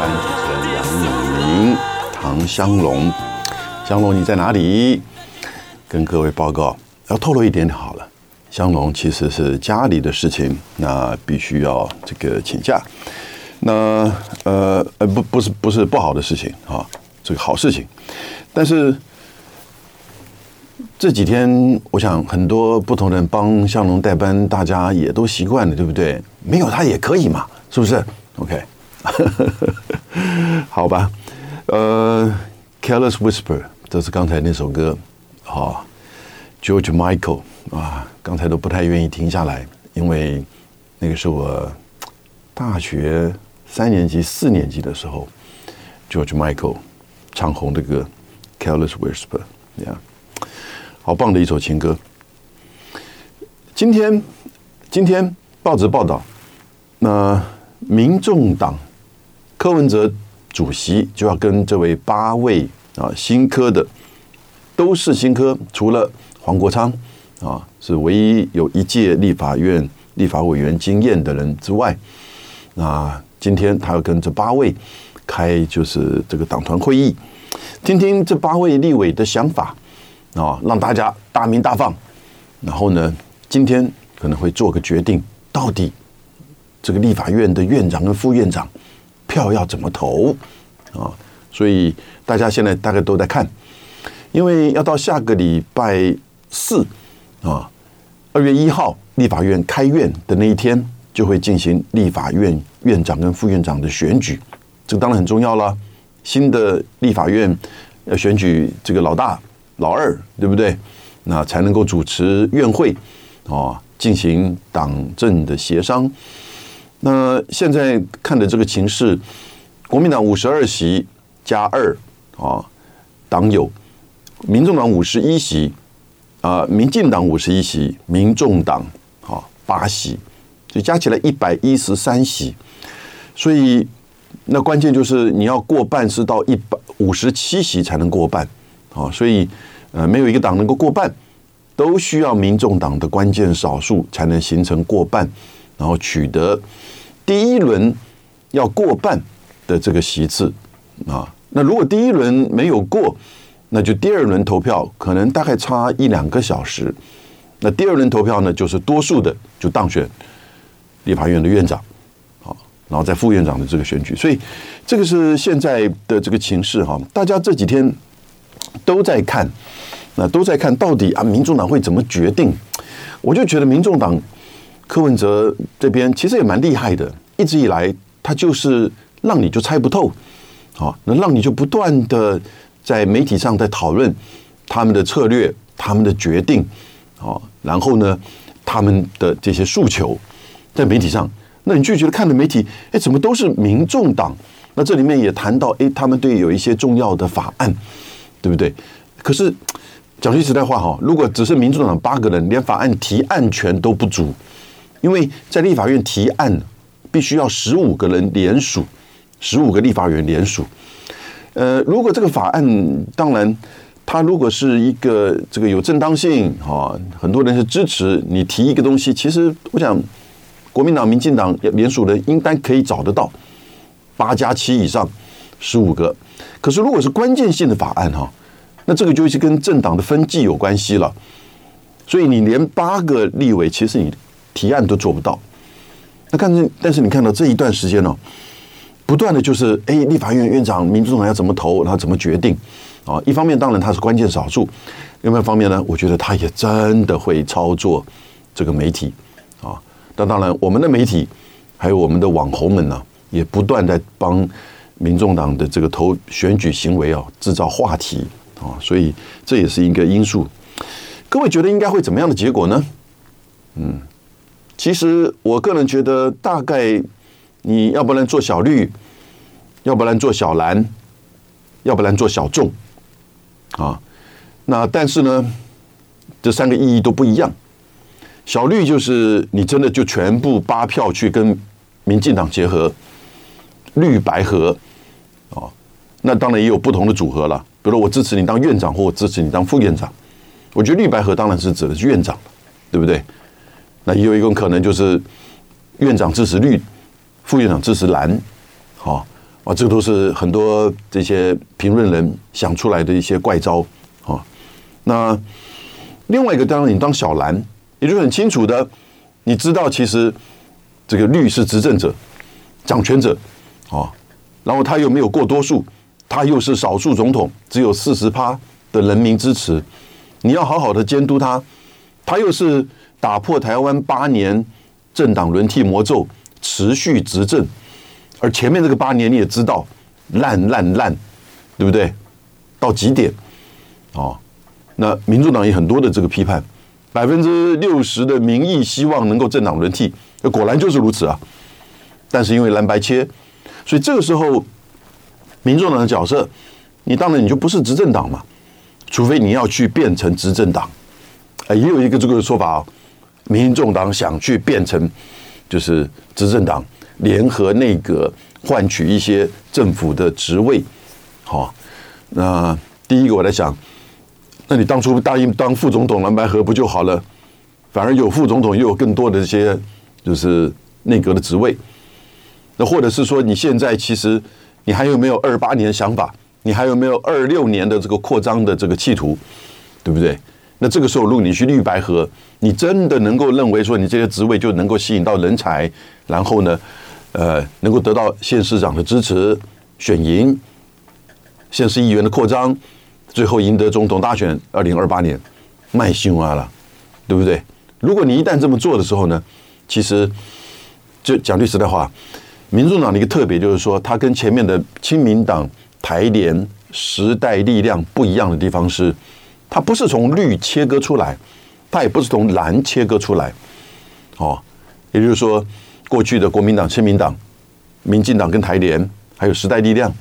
班主持人杨永明、唐湘龙。湘龙，你在哪里？跟各位报告，要透露一点点好了。湘龙其实是家里的事情，那必须要这个请假。那呃呃不不是不是不好的事情啊，这个好事情。但是这几天，我想很多不同人帮湘龙代班，大家也都习惯了，对不对？没有他也可以嘛，是不是？OK，好吧。呃，Careless Whisper，这是刚才那首歌，好，George Michael。啊，刚才都不太愿意停下来，因为那个是我大学三年级、四年级的时候，George Michael 唱红的歌《Careless Whisper》呀好棒的一首情歌。今天，今天报纸报道，那民众党柯文哲主席就要跟这位八位啊新科的，都是新科，除了黄国昌。啊，是唯一有一届立法院立法委员经验的人之外，那今天他要跟这八位开就是这个党团会议，听听这八位立委的想法啊，让大家大鸣大放。然后呢，今天可能会做个决定，到底这个立法院的院长跟副院长票要怎么投啊？所以大家现在大概都在看，因为要到下个礼拜四。啊，二月一号立法院开院的那一天，就会进行立法院院长跟副院长的选举，这个当然很重要了。新的立法院要选举这个老大、老二，对不对？那才能够主持院会啊，进行党政的协商。那现在看的这个情势，国民党五十二席加二啊，党友；民众党五十一席。啊，民进党五十一席，民众党啊八席，就加起来一百一十三席。所以那关键就是你要过半是到一百五十七席才能过半啊。所以呃，没有一个党能够过半，都需要民众党的关键少数才能形成过半，然后取得第一轮要过半的这个席次啊。那如果第一轮没有过，那就第二轮投票可能大概差一两个小时，那第二轮投票呢，就是多数的就当选立法院的院长，好，然后在副院长的这个选举，所以这个是现在的这个情势哈，大家这几天都在看，那都在看到底啊，民众党会怎么决定？我就觉得民众党柯文哲这边其实也蛮厉害的，一直以来他就是让你就猜不透，好，那让你就不断的。在媒体上在讨论他们的策略、他们的决定，啊，然后呢，他们的这些诉求，在媒体上，那你就觉得看的媒体，哎，怎么都是民众党？那这里面也谈到，哎，他们对有一些重要的法案，对不对？可是讲句实在话哈，如果只是民主党八个人，连法案提案权都不足，因为在立法院提案必须要十五个人联署，十五个立法员联署。呃，如果这个法案，当然，它如果是一个这个有正当性，哈，很多人是支持你提一个东西。其实我想，国民党、民进党联署的应该可以找得到八加七以上，十五个。可是如果是关键性的法案，哈，那这个就是跟政党的分际有关系了。所以你连八个立委，其实你提案都做不到。那但是，但是你看到这一段时间呢？不断的就是，哎，立法院院长、民众党要怎么投，然后怎么决定啊？一方面当然他是关键少数，另外一方面呢，我觉得他也真的会操作这个媒体啊。但当然，我们的媒体还有我们的网红们呢，也不断在帮民众党的这个投选举行为啊制造话题啊，所以这也是一个因素。各位觉得应该会怎么样的结果呢？嗯，其实我个人觉得大概。你要不然做小绿，要不然做小蓝，要不然做小众，啊，那但是呢，这三个意义都不一样。小绿就是你真的就全部八票去跟民进党结合，绿白合，啊，那当然也有不同的组合了。比如我支持你当院长，或我支持你当副院长，我觉得绿白合当然是指的是院长，对不对？那也有一种可能就是院长支持绿。副院长支持蓝，好，啊，这都是很多这些评论人想出来的一些怪招啊。那另外一个，当然你当小蓝，也就很清楚的，你知道其实这个绿是执政者、掌权者啊，然后他又没有过多数，他又是少数总统，只有四十趴的人民支持，你要好好的监督他，他又是打破台湾八年政党轮替魔咒，持续执政。而前面这个八年你也知道烂烂烂，对不对？到极点，哦，那民主党也很多的这个批判，百分之六十的民意希望能够政党轮替，果然就是如此啊。但是因为蓝白切，所以这个时候民众党的角色，你当然你就不是执政党嘛，除非你要去变成执政党。哎，也有一个这个说法啊，民众党想去变成就是执政党。联合内阁换取一些政府的职位，好，那第一个我在想，那你当初答应当副总统蓝白合不就好了？反而有副总统，又有更多的这些就是内阁的职位。那或者是说，你现在其实你还有没有二八年的想法？你还有没有二六年的这个扩张的这个企图？对不对？那这个时候，如果你去绿白合，你真的能够认为说你这些职位就能够吸引到人才，然后呢？呃，能够得到县市长的支持，选赢县市议员的扩张，最后赢得总统大选，二零二八年卖新闻了，对不对？如果你一旦这么做的时候呢，其实就讲句实在话，民众党的一个特别就是说，它跟前面的亲民党、台联、时代力量不一样的地方是，它不是从绿切割出来，它也不是从蓝切割出来，哦，也就是说。过去的国民党、亲民党、民进党跟台联，还有时代力量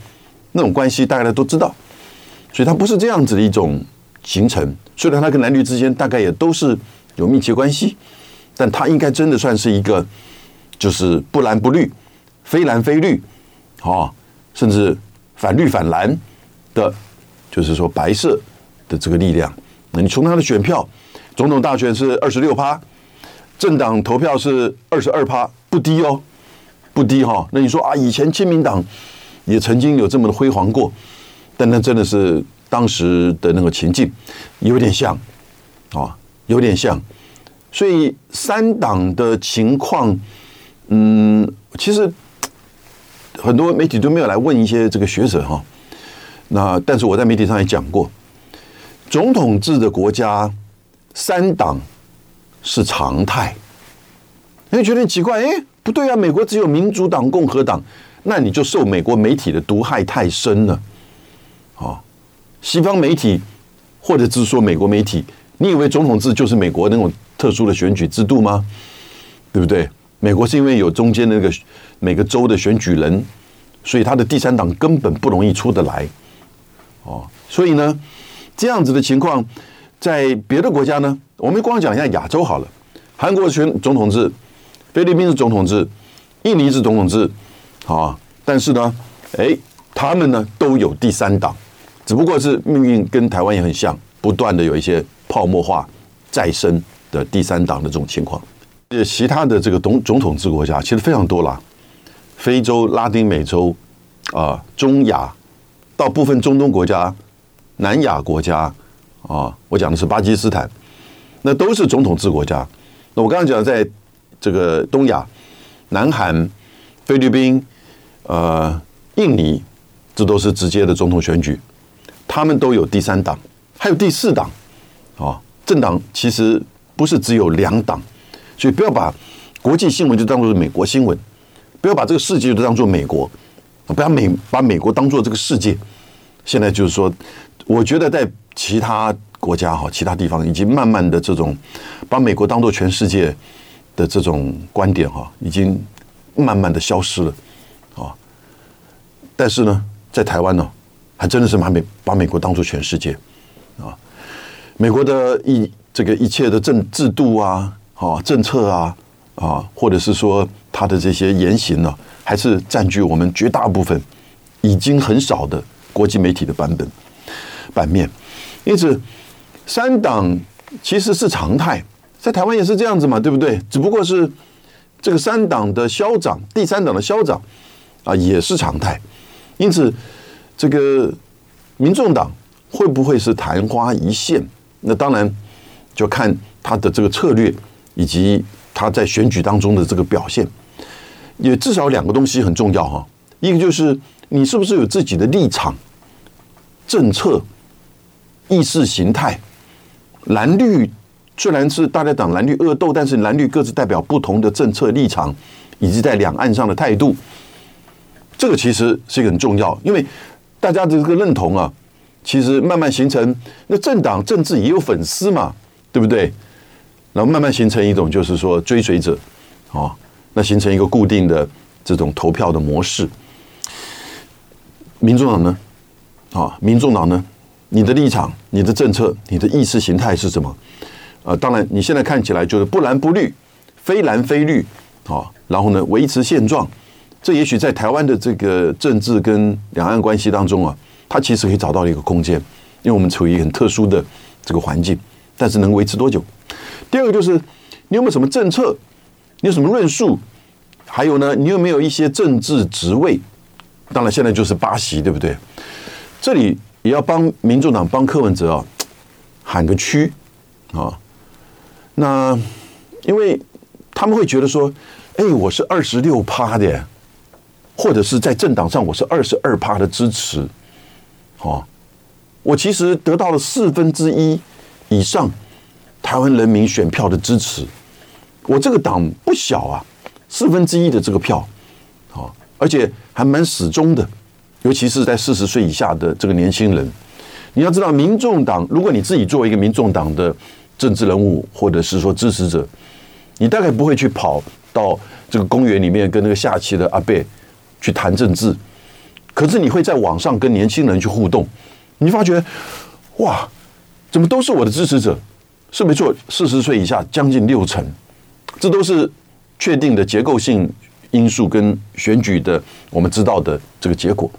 那种关系，大家都知道，所以它不是这样子的一种形成。虽然它跟蓝绿之间大概也都是有密切关系，但它应该真的算是一个，就是不蓝不绿、非蓝非绿，啊，甚至反绿反蓝的，就是说白色的这个力量。那你从他的选票，总统大选是二十六趴。政党投票是二十二趴，不低哦，不低哈、哦。那你说啊，以前亲民党也曾经有这么的辉煌过，但那真的是当时的那个情境有点像啊，有点像。所以三党的情况，嗯，其实很多媒体都没有来问一些这个学者哈。那但是我在媒体上也讲过，总统制的国家三党。是常态，你会觉得奇怪？哎，不对啊！美国只有民主党、共和党，那你就受美国媒体的毒害太深了。啊，西方媒体或者是说美国媒体，你以为总统制就是美国那种特殊的选举制度吗？对不对？美国是因为有中间那个每个州的选举人，所以他的第三党根本不容易出得来。哦，所以呢，这样子的情况。在别的国家呢，我们光讲一下亚洲好了。韩国选总统制，菲律宾是总统制，印尼是总统制，啊，但是呢，哎，他们呢都有第三党，只不过是命运跟台湾也很像，不断的有一些泡沫化再生的第三党的这种情况。这，其他的这个总总统制国家其实非常多啦，非洲、拉丁美洲啊，中亚到部分中东国家、南亚国家。啊，我讲的是巴基斯坦，那都是总统制国家。那我刚刚讲，在这个东亚，南韩、菲律宾、呃、印尼，这都是直接的总统选举，他们都有第三党，还有第四党。啊，政党其实不是只有两党，所以不要把国际新闻就当做是美国新闻，不要把这个世界就当做美国，不要美把美国当做这个世界。现在就是说，我觉得在。其他国家哈，其他地方已经慢慢的这种把美国当做全世界的这种观点哈，已经慢慢的消失了啊。但是呢，在台湾呢，还真的是把美把美国当做全世界啊。美国的一这个一切的政制度啊，啊政策啊啊，或者是说他的这些言行呢，还是占据我们绝大部分已经很少的国际媒体的版本版面。因此，三党其实是常态，在台湾也是这样子嘛，对不对？只不过是这个三党的消长，第三党的消长啊，也是常态。因此，这个民众党会不会是昙花一现？那当然就看他的这个策略以及他在选举当中的这个表现。也至少两个东西很重要哈，一个就是你是不是有自己的立场、政策、意识形态。蓝绿虽然是大家党蓝绿恶斗，但是蓝绿各自代表不同的政策立场，以及在两岸上的态度，这个其实是一个很重要，因为大家的这个认同啊，其实慢慢形成。那政党政治也有粉丝嘛，对不对？然后慢慢形成一种就是说追随者啊。那形成一个固定的这种投票的模式。民众党呢？啊，民众党呢？你的立场、你的政策、你的意识形态是什么？呃，当然，你现在看起来就是不蓝不绿，非蓝非绿啊。然后呢，维持现状。这也许在台湾的这个政治跟两岸关系当中啊，它其实可以找到一个空间，因为我们处于很特殊的这个环境。但是能维持多久？第二个就是你有没有什么政策？你有什么论述？还有呢，你有没有一些政治职位？当然，现在就是八席，对不对？这里也要帮民众党、帮柯文哲啊喊个屈啊。那因为他们会觉得说，哎，我是二十六趴的，或者是在政党上我是二十二趴的支持，哦，我其实得到了四分之一以上台湾人民选票的支持。我这个党不小啊，四分之一的这个票，啊，而且还蛮始终的，尤其是在四十岁以下的这个年轻人。你要知道，民众党，如果你自己作为一个民众党的政治人物，或者是说支持者，你大概不会去跑到这个公园里面跟那个下棋的阿伯去谈政治。可是你会在网上跟年轻人去互动，你发觉，哇，怎么都是我的支持者？是没错，四十岁以下将近六成。这都是确定的结构性因素跟选举的我们知道的这个结果，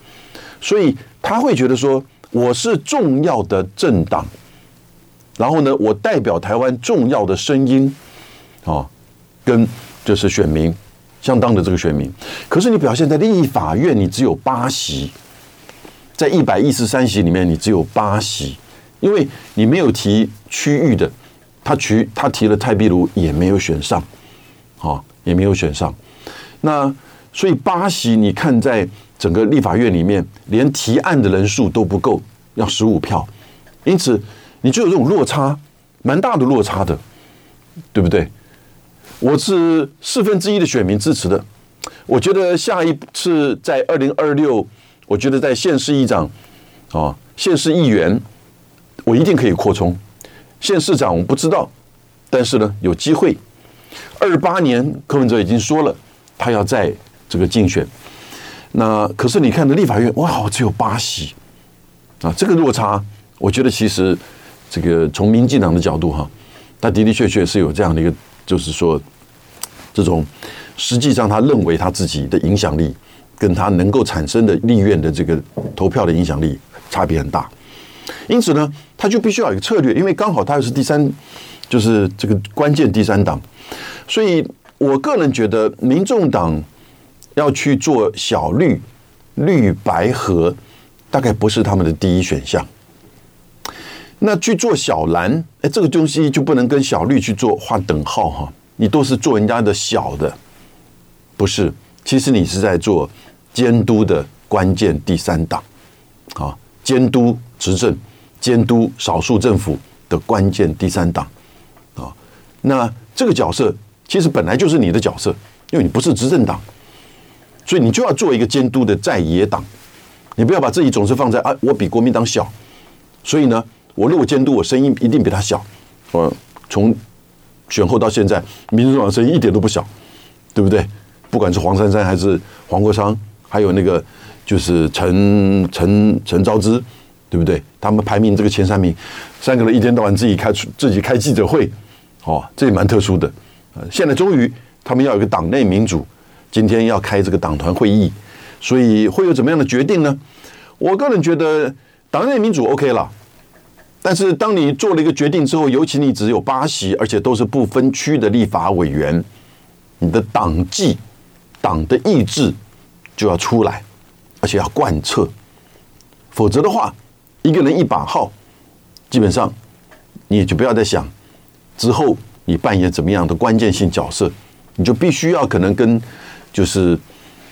所以他会觉得说，我是重要的政党，然后呢，我代表台湾重要的声音，啊，跟就是选民相当的这个选民，可是你表现在立法院，你只有八席，在一百一十三席里面，你只有八席，因为你没有提区域的。他提他提了泰壁如也没有选上，啊，也没有选上。那所以八席，你看在整个立法院里面，连提案的人数都不够，要十五票，因此你就有这种落差，蛮大的落差的，对不对？我是四分之一的选民支持的，我觉得下一次在二零二六，我觉得在县市议长啊，县市议员，我一定可以扩充。县市长我不知道，但是呢，有机会。二八年柯文哲已经说了，他要在这个竞选。那可是你看的立法院，哇，只有八席啊，这个落差，我觉得其实这个从民进党的角度哈，他的的确确是有这样的一个，就是说这种实际上他认为他自己的影响力跟他能够产生的立院的这个投票的影响力差别很大。因此呢，他就必须要有一个策略，因为刚好他又是第三，就是这个关键第三党，所以我个人觉得，民众党要去做小绿、绿白合，大概不是他们的第一选项。那去做小蓝，哎，这个东西就不能跟小绿去做划等号哈，你都是做人家的小的，不是？其实你是在做监督的关键第三党，啊，监督执政。监督少数政府的关键第三党，啊，那这个角色其实本来就是你的角色，因为你不是执政党，所以你就要做一个监督的在野党，你不要把自己总是放在啊，我比国民党小，所以呢，我如果监督，我声音一定比他小。我，从选后到现在，民主党声音一点都不小，对不对？不管是黄珊珊还是黄国昌，还有那个就是陈陈陈昭之。对不对？他们排名这个前三名，三个人一天到晚自己开出自己开记者会，哦，这也蛮特殊的。呃，现在终于他们要有一个党内民主，今天要开这个党团会议，所以会有怎么样的决定呢？我个人觉得党内民主 OK 了，但是当你做了一个决定之后，尤其你只有八席，而且都是不分区的立法委员，你的党纪、党的意志就要出来，而且要贯彻，否则的话，一个人一把号，基本上你也就不要再想之后你扮演怎么样的关键性角色，你就必须要可能跟就是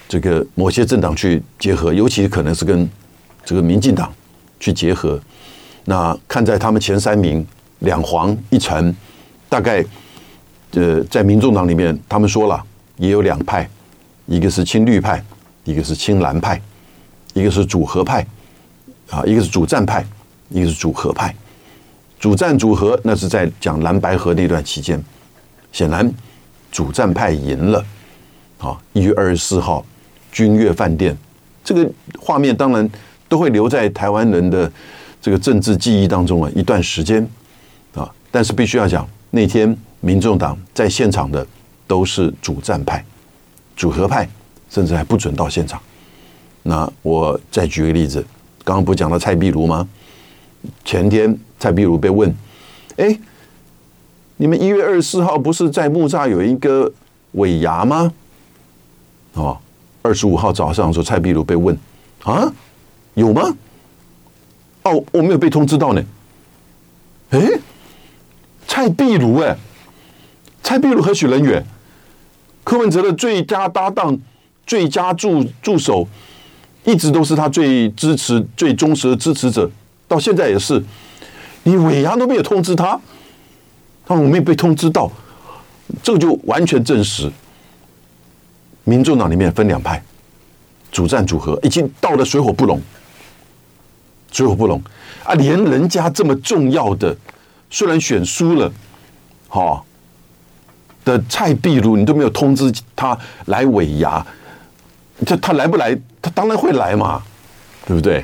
这个某些政党去结合，尤其可能是跟这个民进党去结合。那看在他们前三名两黄一橙，大概呃在民众党里面，他们说了也有两派。一个是亲绿派，一个是亲蓝派，一个是主和派，啊，一个是主战派，一个是主和派。主战主和那是在讲蓝白合那段期间，显然主战派赢了。啊，一月二十四号君悦饭店这个画面，当然都会留在台湾人的这个政治记忆当中啊一段时间啊。但是必须要讲，那天民众党在现场的都是主战派。主和派甚至还不准到现场。那我再举个例子，刚刚不讲到蔡壁如吗？前天蔡壁如被问：“哎，你们一月二十四号不是在木栅有一个尾牙吗？”哦，二十五号早上的时候，蔡壁如被问：“啊，有吗？”哦，我没有被通知到呢。哎，蔡壁如哎，蔡壁如何许人远？柯文哲的最佳搭档、最佳助助手，一直都是他最支持、最忠实的支持者，到现在也是。你尾牙都没有通知他，他说我没有被通知到，这个就完全证实，民众党里面分两派，主战组合，已经到了水火不容，水火不容啊！连人家这么重要的，虽然选输了，哈。的蔡壁如，你都没有通知他来尾牙，这他来不来？他当然会来嘛，对不对？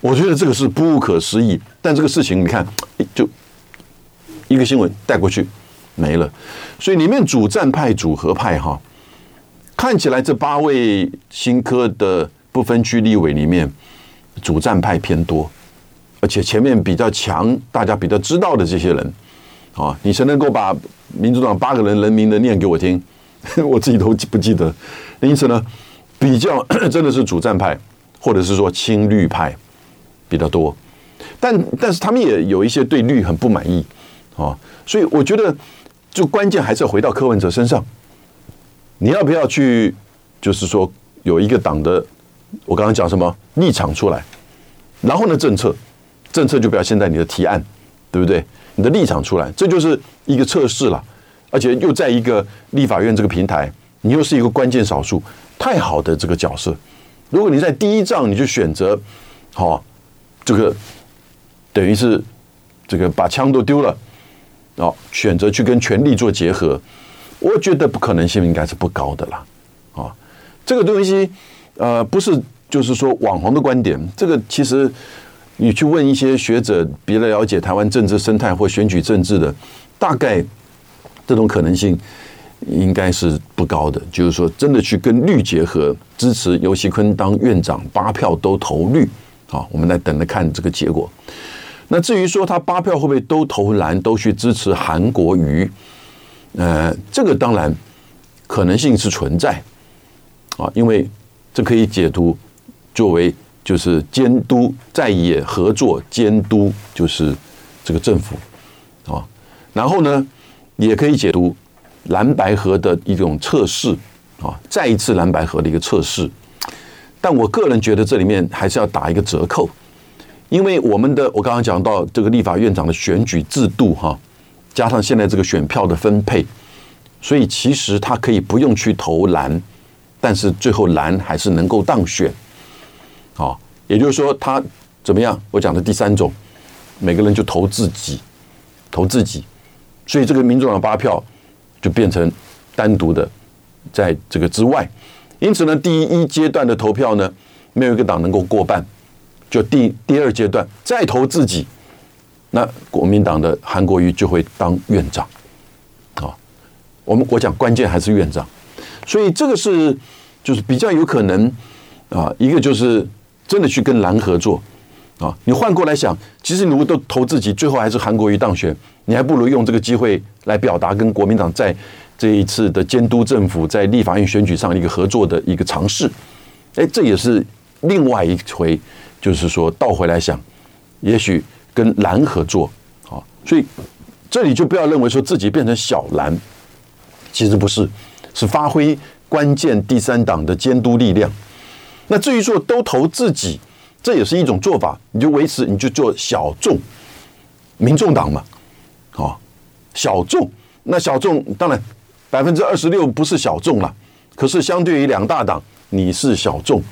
我觉得这个是不可思议。但这个事情你看，就一个新闻带过去没了。所以里面主战派、组合派哈，看起来这八位新科的不分区立委里面，主战派偏多，而且前面比较强，大家比较知道的这些人。啊，你谁能够把民主党八个人人名的念给我听？我自己都不记得。因此呢，比较真的是主战派，或者是说亲绿派比较多。但但是他们也有一些对绿很不满意啊，所以我觉得就关键还是要回到柯文哲身上。你要不要去，就是说有一个党的，我刚刚讲什么立场出来，然后呢政策，政策就表现在你的提案，对不对？你的立场出来，这就是一个测试了，而且又在一个立法院这个平台，你又是一个关键少数，太好的这个角色。如果你在第一仗你就选择，好，这个等于是这个把枪都丢了，哦，选择去跟权力做结合，我觉得不可能性应该是不高的啦。啊，这个东西呃不是就是说网红的观点，这个其实。你去问一些学者，别的了解台湾政治生态或选举政治的，大概这种可能性应该是不高的。就是说，真的去跟绿结合，支持游锡坤当院长，八票都投绿，好，我们来等着看这个结果。那至于说他八票会不会都投蓝，都去支持韩国瑜，呃，这个当然可能性是存在，啊，因为这可以解读作为。就是监督在野合作，监督就是这个政府啊，然后呢，也可以解读蓝白河的一种测试啊，再一次蓝白河的一个测试。但我个人觉得这里面还是要打一个折扣，因为我们的我刚刚讲到这个立法院长的选举制度哈，加上现在这个选票的分配，所以其实他可以不用去投蓝，但是最后蓝还是能够当选。好，也就是说，他怎么样？我讲的第三种，每个人就投自己，投自己，所以这个民主党八票就变成单独的，在这个之外。因此呢，第一阶段的投票呢，没有一个党能够过半，就第第二阶段再投自己，那国民党的韩国瑜就会当院长。啊，我们我讲关键还是院长，所以这个是就是比较有可能啊，一个就是。真的去跟蓝合作啊！你换过来想，其实你如果都投自己，最后还是韩国瑜当选，你还不如用这个机会来表达跟国民党在这一次的监督政府在立法院选举上一个合作的一个尝试哎，这也是另外一回，就是说倒回来想，也许跟蓝合作啊，所以这里就不要认为说自己变成小蓝，其实不是，是发挥关键第三党的监督力量。那至于说都投自己，这也是一种做法，你就维持，你就做小众，民众党嘛，啊，小众，那小众当然百分之二十六不是小众了，可是相对于两大党，你是小众，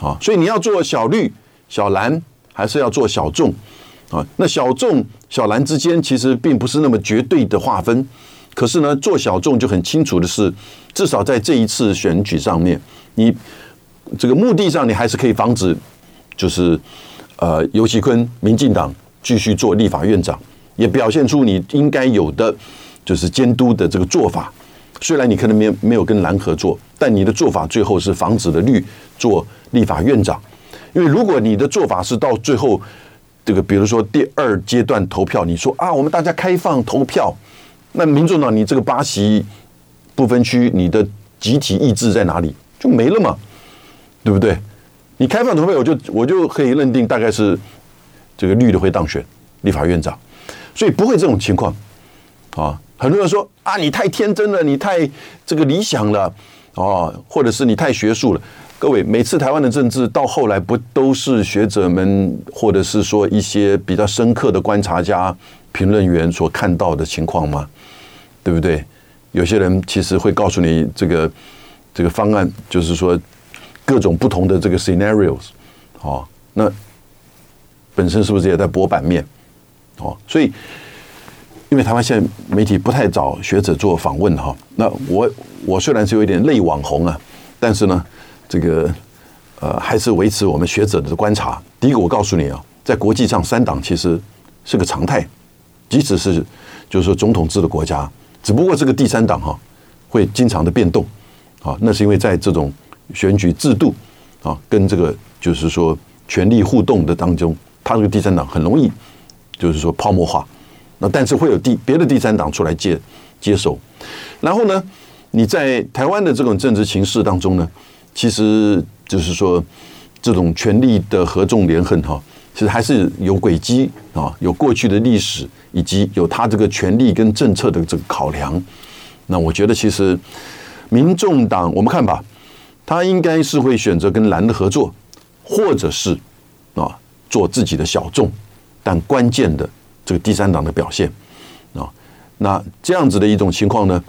啊，所以你要做小绿、小蓝，还是要做小众，啊，那小众、小蓝之间其实并不是那么绝对的划分，可是呢，做小众就很清楚的是，至少在这一次选举上面，你。这个目的上，你还是可以防止，就是呃，尤其坤民进党继续做立法院长，也表现出你应该有的就是监督的这个做法。虽然你可能没没有跟蓝合作，但你的做法最后是防止了绿做立法院长。因为如果你的做法是到最后这个，比如说第二阶段投票，你说啊，我们大家开放投票，那民众党你这个八席不分区，你的集体意志在哪里？就没了嘛。对不对？你开放投票，我就我就可以认定大概是这个绿的会当选立法院长，所以不会这种情况啊。很多人说啊，你太天真了，你太这个理想了啊，或者是你太学术了。各位，每次台湾的政治到后来不都是学者们，或者是说一些比较深刻的观察家、评论员所看到的情况吗？对不对？有些人其实会告诉你，这个这个方案就是说。各种不同的这个 scenarios，哦，那本身是不是也在博版面？哦，所以因为台湾现在媒体不太找学者做访问哈，那我我虽然是有一点类网红啊，但是呢，这个呃还是维持我们学者的观察。第一个，我告诉你啊，在国际上三党其实是个常态，即使是就是说总统制的国家，只不过这个第三党哈会经常的变动啊，那是因为在这种。选举制度啊，跟这个就是说权力互动的当中，他这个第三党很容易就是说泡沫化。那但是会有第别的第三党出来接接手。然后呢，你在台湾的这种政治情势当中呢，其实就是说这种权力的合纵连横哈，其实还是有轨迹啊，有过去的历史，以及有他这个权力跟政策的这个考量。那我觉得其实民众党我们看吧。他应该是会选择跟蓝的合作，或者是啊做自己的小众，但关键的这个第三党的表现啊，那这样子的一种情况呢，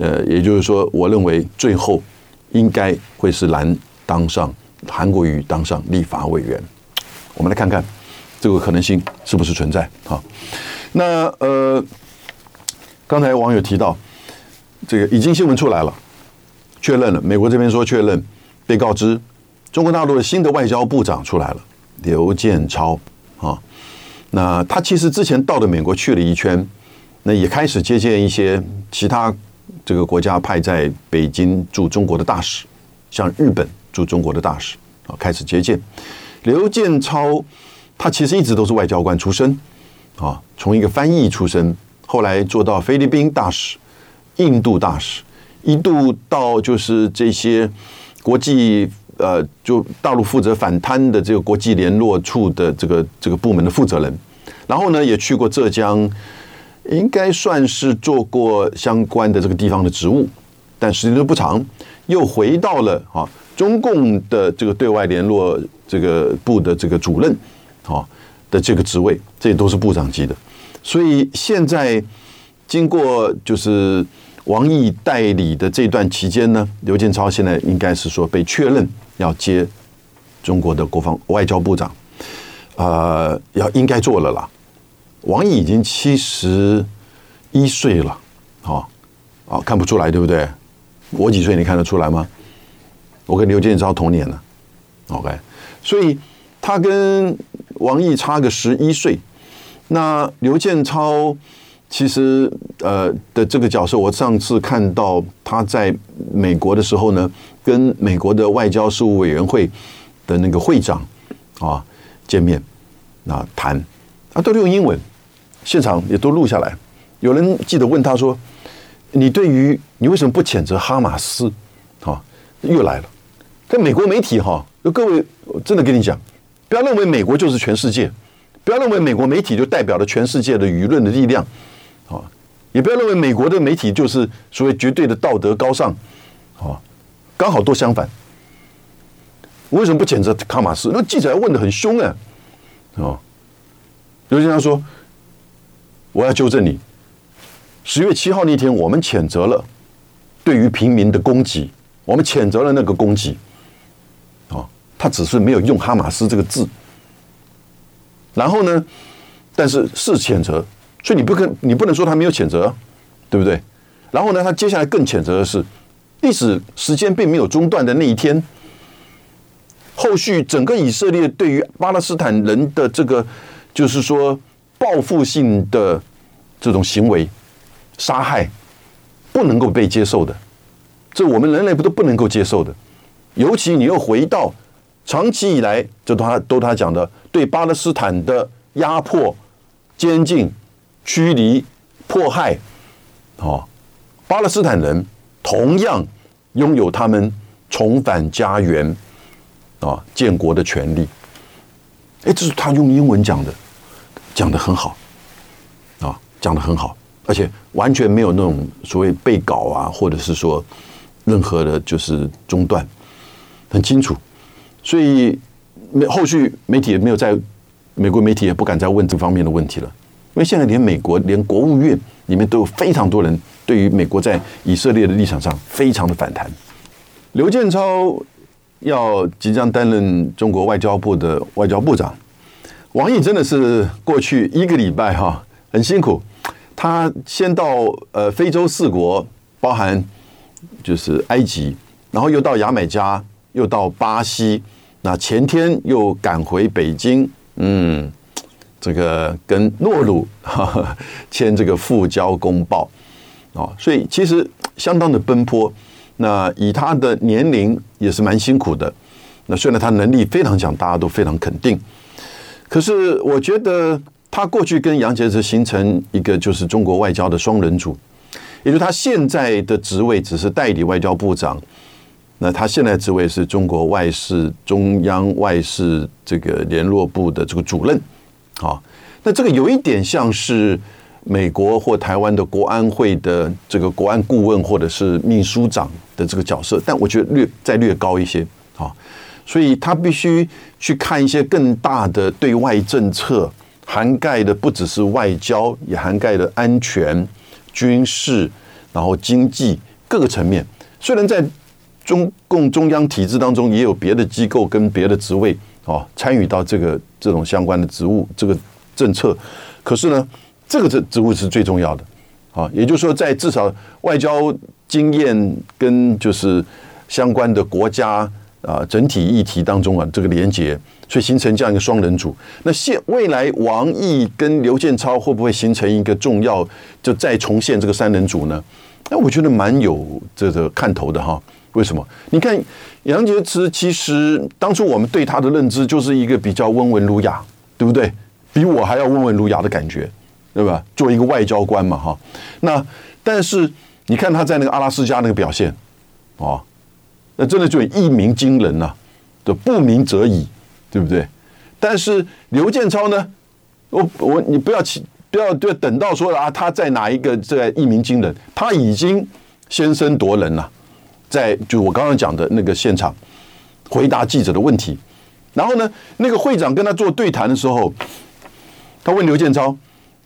呃，也就是说，我认为最后应该会是蓝当上，韩国瑜当上立法委员。我们来看看这个可能性是不是存在啊？那呃，刚才网友提到这个已经新闻出来了。确认了，美国这边说确认，被告知中国大陆的新的外交部长出来了，刘建超啊。那他其实之前到的美国去了一圈，那也开始接见一些其他这个国家派在北京驻中国的大使，像日本驻中国的大使啊，开始接见。刘建超他其实一直都是外交官出身啊，从一个翻译出身，后来做到菲律宾大使、印度大使。一度到就是这些国际呃，就大陆负责反贪的这个国际联络处的这个这个部门的负责人，然后呢也去过浙江，应该算是做过相关的这个地方的职务，但时间都不长，又回到了啊中共的这个对外联络这个部的这个主任啊的这个职位，这都是部长级的，所以现在经过就是。王毅代理的这段期间呢，刘建超现在应该是说被确认要接中国的国防外交部长，呃，要应该做了啦。王毅已经七十一岁了，哦，哦，看不出来对不对？我几岁你看得出来吗？我跟刘建超同年呢，OK，所以他跟王毅差个十一岁，那刘建超。其实，呃的这个角色，我上次看到他在美国的时候呢，跟美国的外交事务委员会的那个会长啊见面，啊谈，啊都是用英文，现场也都录下来。有人记得问他说：“你对于你为什么不谴责哈马斯？”啊，又来了，在美国媒体哈，各位真的跟你讲，不要认为美国就是全世界，不要认为美国媒体就代表了全世界的舆论的力量，啊，也不要认为美国的媒体就是所谓绝对的道德高尚，啊，刚好都相反。为什么不谴责哈马斯？那记者问得很凶啊，哦，刘建超说：“我要纠正你，十月七号那天我们谴责了对于平民的攻击，我们谴责了那个攻击。”啊他只是没有用“哈马斯”这个字，然后呢，但是是谴责，所以你不可你不能说他没有谴责，对不对？然后呢，他接下来更谴责的是，历史时间并没有中断的那一天，后续整个以色列对于巴勒斯坦人的这个，就是说报复性的这种行为杀害，不能够被接受的，这我们人类不都不能够接受的，尤其你又回到。长期以来，就他都他讲的，对巴勒斯坦的压迫、监禁、驱离、迫害，哦，巴勒斯坦人同样拥有他们重返家园啊、建国的权利。哎，这是他用英文讲的，讲得很好，啊，讲得很好，而且完全没有那种所谓背稿啊，或者是说任何的，就是中断，很清楚。所以，没后续媒体也没有在，美国媒体也不敢再问这方面的问题了，因为现在连美国连国务院里面都有非常多人对于美国在以色列的立场上非常的反弹。刘建超要即将担任中国外交部的外交部长，王毅真的是过去一个礼拜哈很辛苦，他先到呃非洲四国，包含就是埃及，然后又到牙买加，又到巴西。那前天又赶回北京，嗯，这个跟诺鲁签这个复交公报啊，所以其实相当的奔波。那以他的年龄也是蛮辛苦的。那虽然他能力非常强，大家都非常肯定。可是我觉得他过去跟杨洁篪形成一个就是中国外交的双人组，也就他现在的职位只是代理外交部长。那他现在职位是中国外事中央外事这个联络部的这个主任，啊，那这个有一点像是美国或台湾的国安会的这个国安顾问或者是秘书长的这个角色，但我觉得略再略高一些，所以他必须去看一些更大的对外政策，涵盖的不只是外交，也涵盖了安全、军事，然后经济各个层面，虽然在。中共中央体制当中也有别的机构跟别的职位哦参与到这个这种相关的职务这个政策，可是呢，这个职职务是最重要的啊，也就是说，在至少外交经验跟就是相关的国家啊整体议题当中啊这个连结，所以形成这样一个双人组。那现未来王毅跟刘建超会不会形成一个重要就再重现这个三人组呢？那我觉得蛮有这个看头的哈。为什么？你看杨洁篪，其实当初我们对他的认知就是一个比较温文儒雅，对不对？比我还要温文儒雅的感觉，对吧？作为一个外交官嘛，哈。那但是你看他在那个阿拉斯加那个表现，哦，那真的就一鸣惊人呐、啊，就不鸣则已，对不对？但是刘建超呢，我我你不要起不要就等到说啊他在哪一个在一鸣惊人，他已经先声夺人了。在就我刚刚讲的那个现场回答记者的问题，然后呢，那个会长跟他做对谈的时候，他问刘建超：“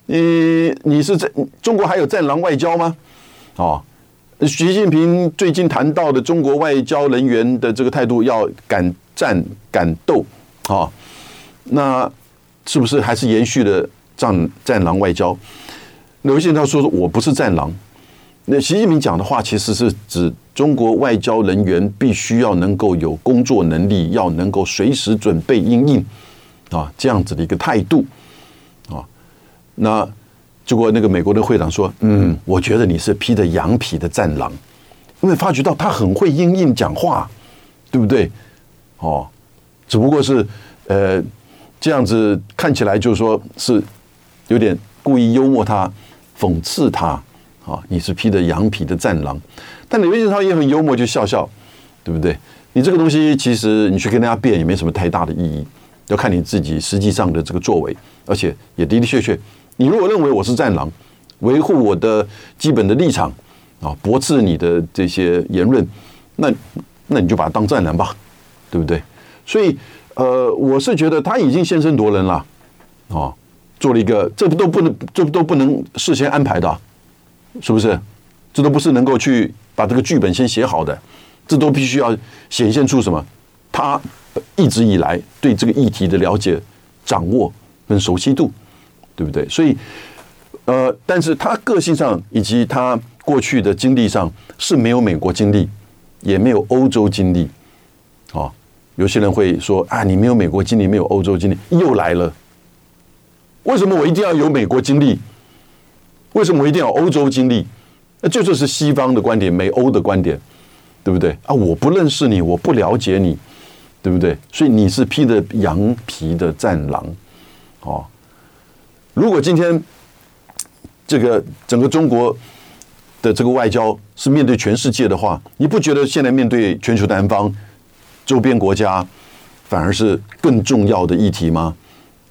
你你是在中国还有战狼外交吗？”哦，习近平最近谈到的中国外交人员的这个态度要敢战敢斗啊，那是不是还是延续了战战狼外交？刘建超说：“我不是战狼。”那习近平讲的话其实是指。中国外交人员必须要能够有工作能力，要能够随时准备应应啊，这样子的一个态度啊。那结果那个美国的会长说：“嗯，我觉得你是披着羊皮的战狼，因为发觉到他很会因应讲话，对不对？哦，只不过是呃这样子看起来就是说是有点故意幽默他，讽刺他啊，你是披着羊皮的战狼。”但刘建超也很幽默，就笑笑，对不对？你这个东西其实你去跟人家辩也没什么太大的意义，要看你自己实际上的这个作为，而且也的的确确，你如果认为我是战狼，维护我的基本的立场啊，驳斥你的这些言论，那那你就把它当战狼吧，对不对？所以呃，我是觉得他已经先声夺人了啊，做了一个这不都不能这都不能事先安排的，是不是？这都不是能够去把这个剧本先写好的。这都必须要显现出什么？他一直以来对这个议题的了解、掌握跟熟悉度，对不对？所以，呃，但是他个性上以及他过去的经历上是没有美国经历，也没有欧洲经历。啊，有些人会说啊，你没有美国经历，没有欧洲经历，又来了。为什么我一定要有美国经历？为什么我一定要欧洲经历？那这就是西方的观点，美欧的观点。对不对啊？我不认识你，我不了解你，对不对？所以你是披着羊皮的战狼，哦。如果今天这个整个中国的这个外交是面对全世界的话，你不觉得现在面对全球南方周边国家反而是更重要的议题吗？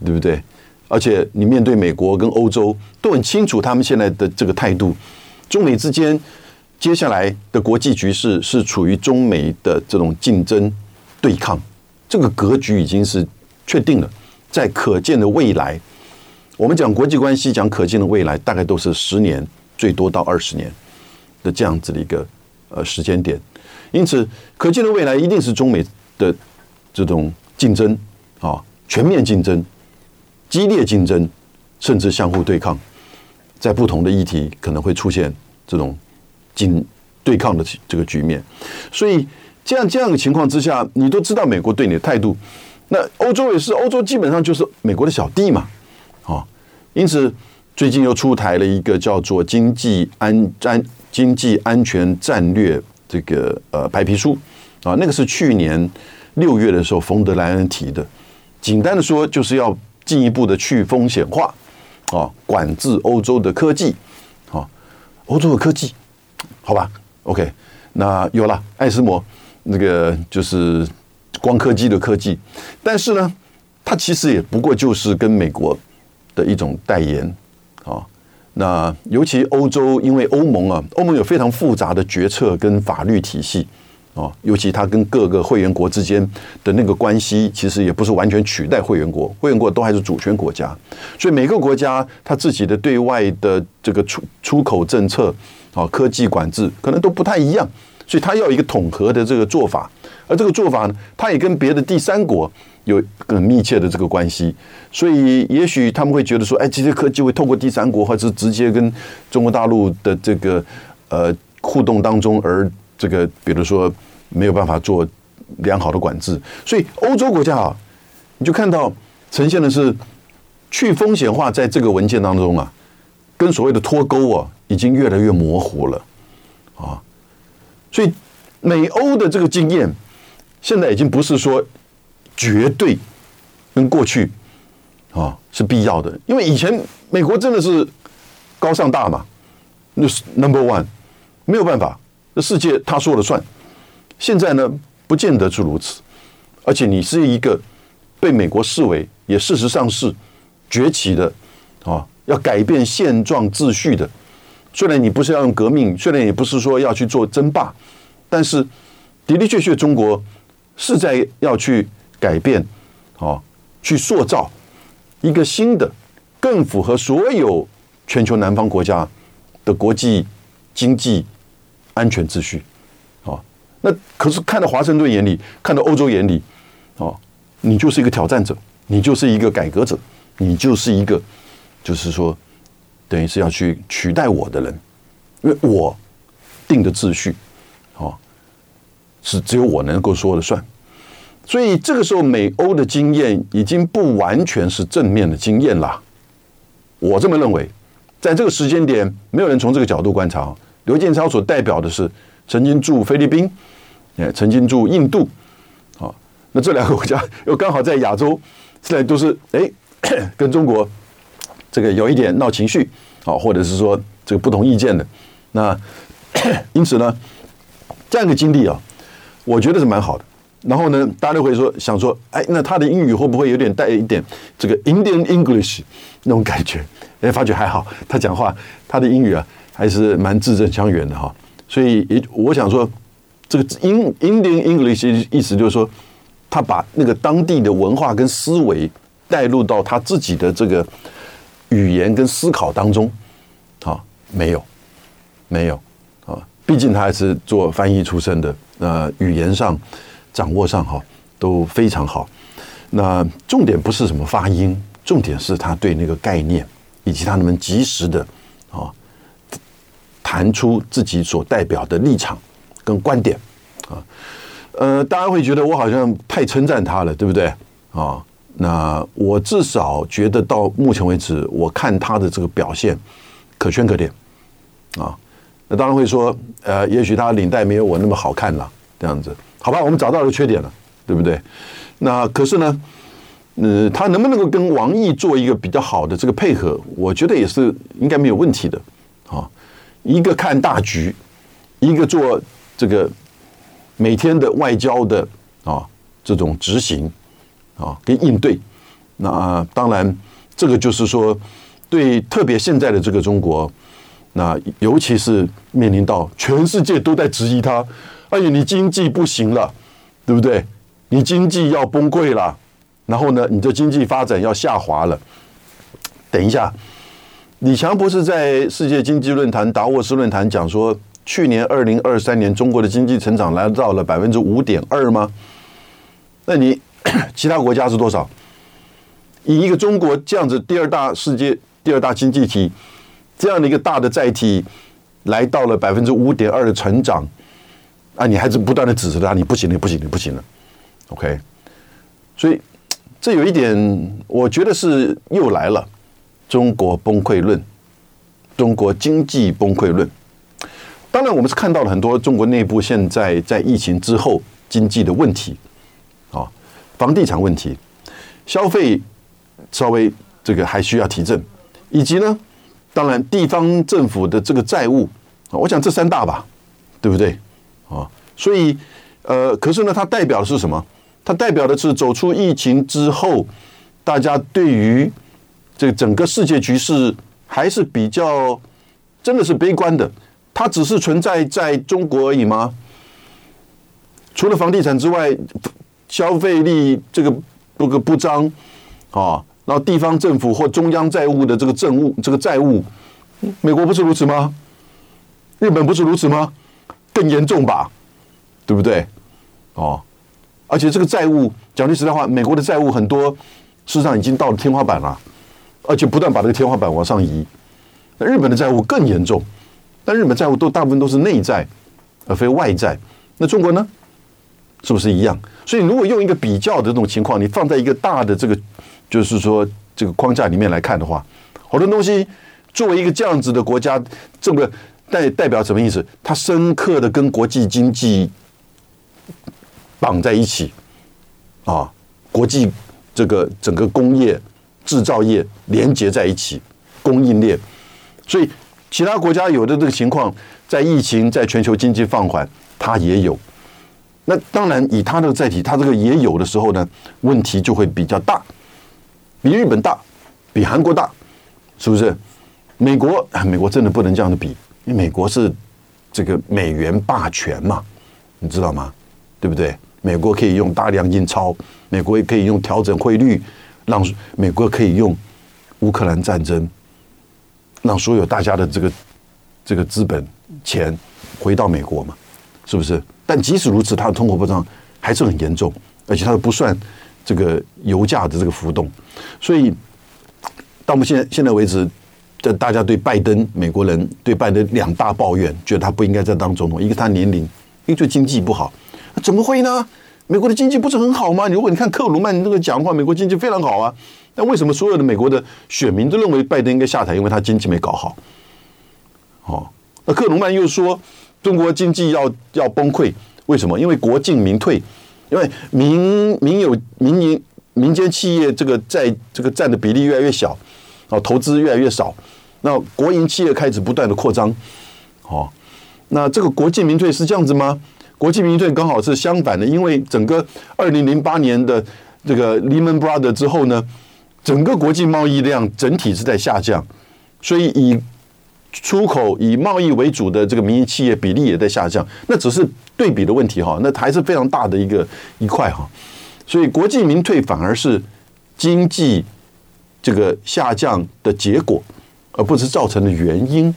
对不对？而且你面对美国跟欧洲都很清楚他们现在的这个态度，中美之间。接下来的国际局势是处于中美的这种竞争对抗，这个格局已经是确定了。在可见的未来，我们讲国际关系，讲可见的未来，大概都是十年，最多到二十年的这样子的一个呃时间点。因此，可见的未来一定是中美的这种竞争啊，全面竞争、激烈竞争，甚至相互对抗，在不同的议题可能会出现这种。紧对抗的这个局面，所以这样这样的情况之下，你都知道美国对你的态度，那欧洲也是，欧洲基本上就是美国的小弟嘛，啊，因此最近又出台了一个叫做经济安安经济安全战略这个呃白皮书。啊，那个是去年六月的时候冯德莱恩提的，简单的说就是要进一步的去风险化啊，管制欧洲的科技。啊，欧洲的科技。好吧，OK，那有了艾斯摩，那个就是光刻机的科技，但是呢，它其实也不过就是跟美国的一种代言啊。那尤其欧洲，因为欧盟啊，欧盟有非常复杂的决策跟法律体系啊，尤其它跟各个会员国之间的那个关系，其实也不是完全取代会员国，会员国都还是主权国家，所以每个国家它自己的对外的这个出出口政策。啊，科技管制可能都不太一样，所以他要一个统合的这个做法，而这个做法呢，他也跟别的第三国有很密切的这个关系，所以也许他们会觉得说，哎，这些科技会透过第三国或者是直接跟中国大陆的这个呃互动当中，而这个比如说没有办法做良好的管制，所以欧洲国家啊，你就看到呈现的是去风险化，在这个文件当中啊，跟所谓的脱钩啊。已经越来越模糊了，啊，所以美欧的这个经验，现在已经不是说绝对跟过去啊是必要的，因为以前美国真的是高尚大嘛，那是 number one，没有办法，这世界他说了算。现在呢，不见得是如此，而且你是一个被美国视为也事实上是崛起的啊，要改变现状秩序的。虽然你不是要用革命，虽然也不是说要去做争霸，但是的的确确，中国是在要去改变，啊，去塑造一个新的、更符合所有全球南方国家的国际经济安全秩序，啊，那可是看到华盛顿眼里，看到欧洲眼里，啊，你就是一个挑战者，你就是一个改革者，你就是一个，就是说。等于是要去取代我的人，因为我定的秩序，哦，是只有我能够说了算。所以这个时候，美欧的经验已经不完全是正面的经验了。我这么认为，在这个时间点，没有人从这个角度观察。刘建超所代表的是曾经驻菲律宾，哎，曾经驻印度，啊，那这两个国家又刚好在亚洲，现在都是哎，跟中国。这个有一点闹情绪，啊，或者是说这个不同意见的，那 因此呢，这样一个经历啊，我觉得是蛮好的。然后呢，大家都会说想说，哎，那他的英语会不会有点带一点这个 Indian English 那种感觉？哎，发觉还好，他讲话他的英语啊还是蛮字正腔圆的哈。所以也我想说，这个 Indian English 意思就是说，他把那个当地的文化跟思维带入到他自己的这个语言跟思考当中。好，没有，没有啊，毕竟他还是做翻译出身的，呃，语言上。掌握上哈都非常好，那重点不是什么发音，重点是他对那个概念以及他能及时的啊谈出自己所代表的立场跟观点啊，呃，大家会觉得我好像太称赞他了，对不对啊？那我至少觉得到目前为止，我看他的这个表现可圈可点啊。那当然会说，呃，也许他领带没有我那么好看了，这样子。好吧，我们找到了缺点了，对不对？那可是呢，呃，他能不能够跟王毅做一个比较好的这个配合？我觉得也是应该没有问题的啊。一个看大局，一个做这个每天的外交的啊这种执行啊跟应对。那当然，这个就是说，对特别现在的这个中国，那尤其是面临到全世界都在质疑他。哎呀，你经济不行了，对不对？你经济要崩溃了，然后呢，你的经济发展要下滑了。等一下，李强不是在世界经济论坛达沃斯论坛讲说，去年二零二三年中国的经济成长来到了百分之五点二吗？那你 其他国家是多少？以一个中国这样子第二大世界第二大经济体这样的一个大的载体，来到了百分之五点二的成长。啊，你还是不断的指责他，你不行了，不行了，不行了，OK。所以这有一点，我觉得是又来了中国崩溃论，中国经济崩溃论。当然，我们是看到了很多中国内部现在在疫情之后经济的问题啊，房地产问题，消费稍微这个还需要提振，以及呢，当然地方政府的这个债务，我想这三大吧，对不对？啊，所以，呃，可是呢，它代表的是什么？它代表的是走出疫情之后，大家对于这个整个世界局势还是比较真的是悲观的。它只是存在在中国而已吗？除了房地产之外，消费力这个这个不彰啊，然后地方政府或中央债务的这个政务这个债务，美国不是如此吗？日本不是如此吗？更严重吧，对不对？哦，而且这个债务，讲句实在话，美国的债务很多，事实上已经到了天花板了，而且不断把这个天花板往上移。那日本的债务更严重，但日本债务都大部分都是内债，而非外债。那中国呢？是不是一样？所以如果用一个比较的这种情况，你放在一个大的这个，就是说这个框架里面来看的话，好多东西作为一个这样子的国家，这个。代代表什么意思？它深刻的跟国际经济绑在一起啊，国际这个整个工业制造业连接在一起，供应链。所以其他国家有的这个情况，在疫情在全球经济放缓，它也有。那当然，以它的载体，它这个也有的时候呢，问题就会比较大，比日本大，比韩国大，是不是？美国，美国真的不能这样子比。因为美国是这个美元霸权嘛，你知道吗？对不对？美国可以用大量印钞，美国也可以用调整汇率，让美国可以用乌克兰战争，让所有大家的这个这个资本钱回到美国嘛，是不是？但即使如此，它的通货膨胀还是很严重，而且它不算这个油价的这个浮动，所以到目前现在为止。这大家对拜登美国人对拜登两大抱怨，觉得他不应该再当总统。一个他年龄，一个就经济不好。怎么会呢？美国的经济不是很好吗？如果你看克鲁曼那个讲话，美国经济非常好啊。那为什么所有的美国的选民都认为拜登应该下台？因为他经济没搞好。哦，那克鲁曼又说中国经济要要崩溃，为什么？因为国进民退，因为民民有民营民间企业这个在这个占的比例越来越小。哦，投资越来越少，那国营企业开始不断的扩张，哦，那这个国进民退是这样子吗？国进民退刚好是相反的，因为整个二零零八年的这个 Lehman Brothers 之后呢，整个国际贸易量整体是在下降，所以以出口以贸易为主的这个民营企业比例也在下降，那只是对比的问题哈，那还是非常大的一个一块哈，所以国进民退反而是经济这个下降的结果，而不是造成的原因。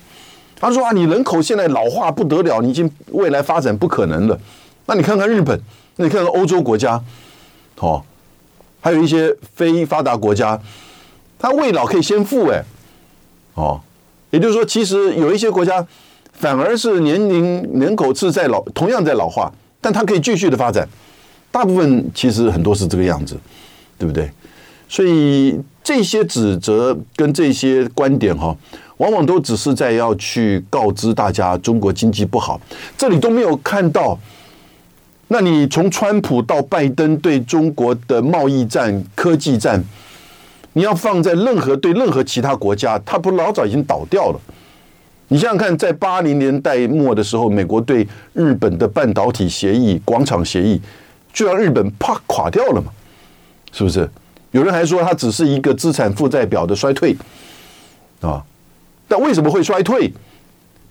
他说啊，你人口现在老化不得了，你已经未来发展不可能了。那你看看日本，那你看看欧洲国家，哦，还有一些非发达国家，他未老可以先富哎，哦，也就是说，其实有一些国家反而是年龄人口是在老，同样在老化，但它可以继续的发展。大部分其实很多是这个样子，对不对？所以这些指责跟这些观点哈。往往都只是在要去告知大家中国经济不好，这里都没有看到。那你从川普到拜登对中国的贸易战、科技战，你要放在任何对任何其他国家，他不老早已经倒掉了。你想想看，在八零年代末的时候，美国对日本的半导体协议、广场协议，就让日本啪垮掉了嘛？是不是？有人还说它只是一个资产负债表的衰退啊。但为什么会衰退？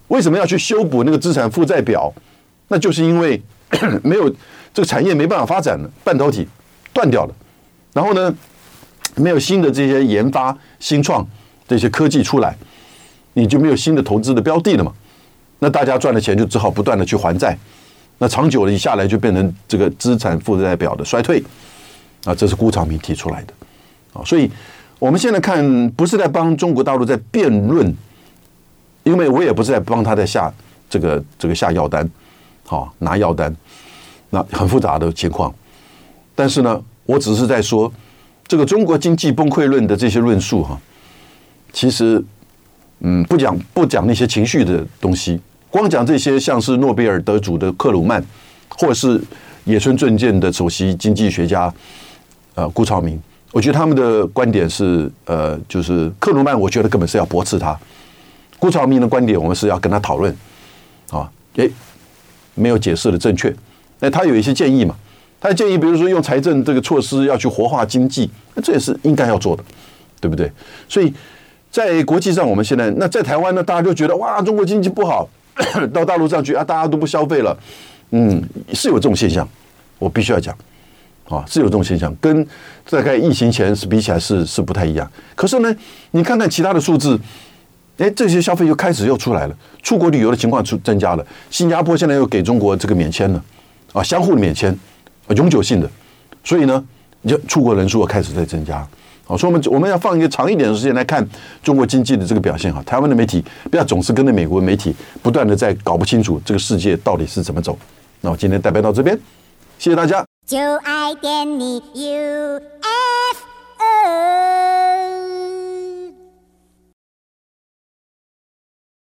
为什么要去修补那个资产负债表？那就是因为 没有这个产业没办法发展了，半导体断掉了。然后呢，没有新的这些研发、新创这些科技出来，你就没有新的投资的标的了嘛？那大家赚的钱就只好不断的去还债，那长久了一下来就变成这个资产负债表的衰退啊，这是辜朝明提出来的啊，所以我们现在看不是在帮中国大陆在辩论。因为我也不是在帮他在下这个这个下药单，好拿药单，那很复杂的情况。但是呢，我只是在说这个中国经济崩溃论的这些论述哈，其实嗯不讲不讲那些情绪的东西，光讲这些像是诺贝尔得主的克鲁曼，或者是野村证券的首席经济学家呃辜朝明，我觉得他们的观点是呃就是克鲁曼，我觉得根本是要驳斥他。辜朝明的观点，我们是要跟他讨论，啊，诶，没有解释的正确，那他有一些建议嘛？他建议，比如说用财政这个措施要去活化经济，那这也是应该要做的，对不对？所以在国际上，我们现在那在台湾呢，大家就觉得哇，中国经济不好，到大陆上去啊，大家都不消费了，嗯，是有这种现象，我必须要讲，啊，是有这种现象，跟大概疫情前是比起来是是不太一样。可是呢，你看看其他的数字。哎，这些消费又开始又出来了，出国旅游的情况出增加了。新加坡现在又给中国这个免签了，啊，相互的免签，永久性的。所以呢，你就出国人数又开始在增加。好，所以我们我们要放一个长一点的时间来看中国经济的这个表现哈。台湾的媒体不要总是跟着美国媒体不断的在搞不清楚这个世界到底是怎么走。那我今天代表到这边，谢谢大家。就爱点你 UFO。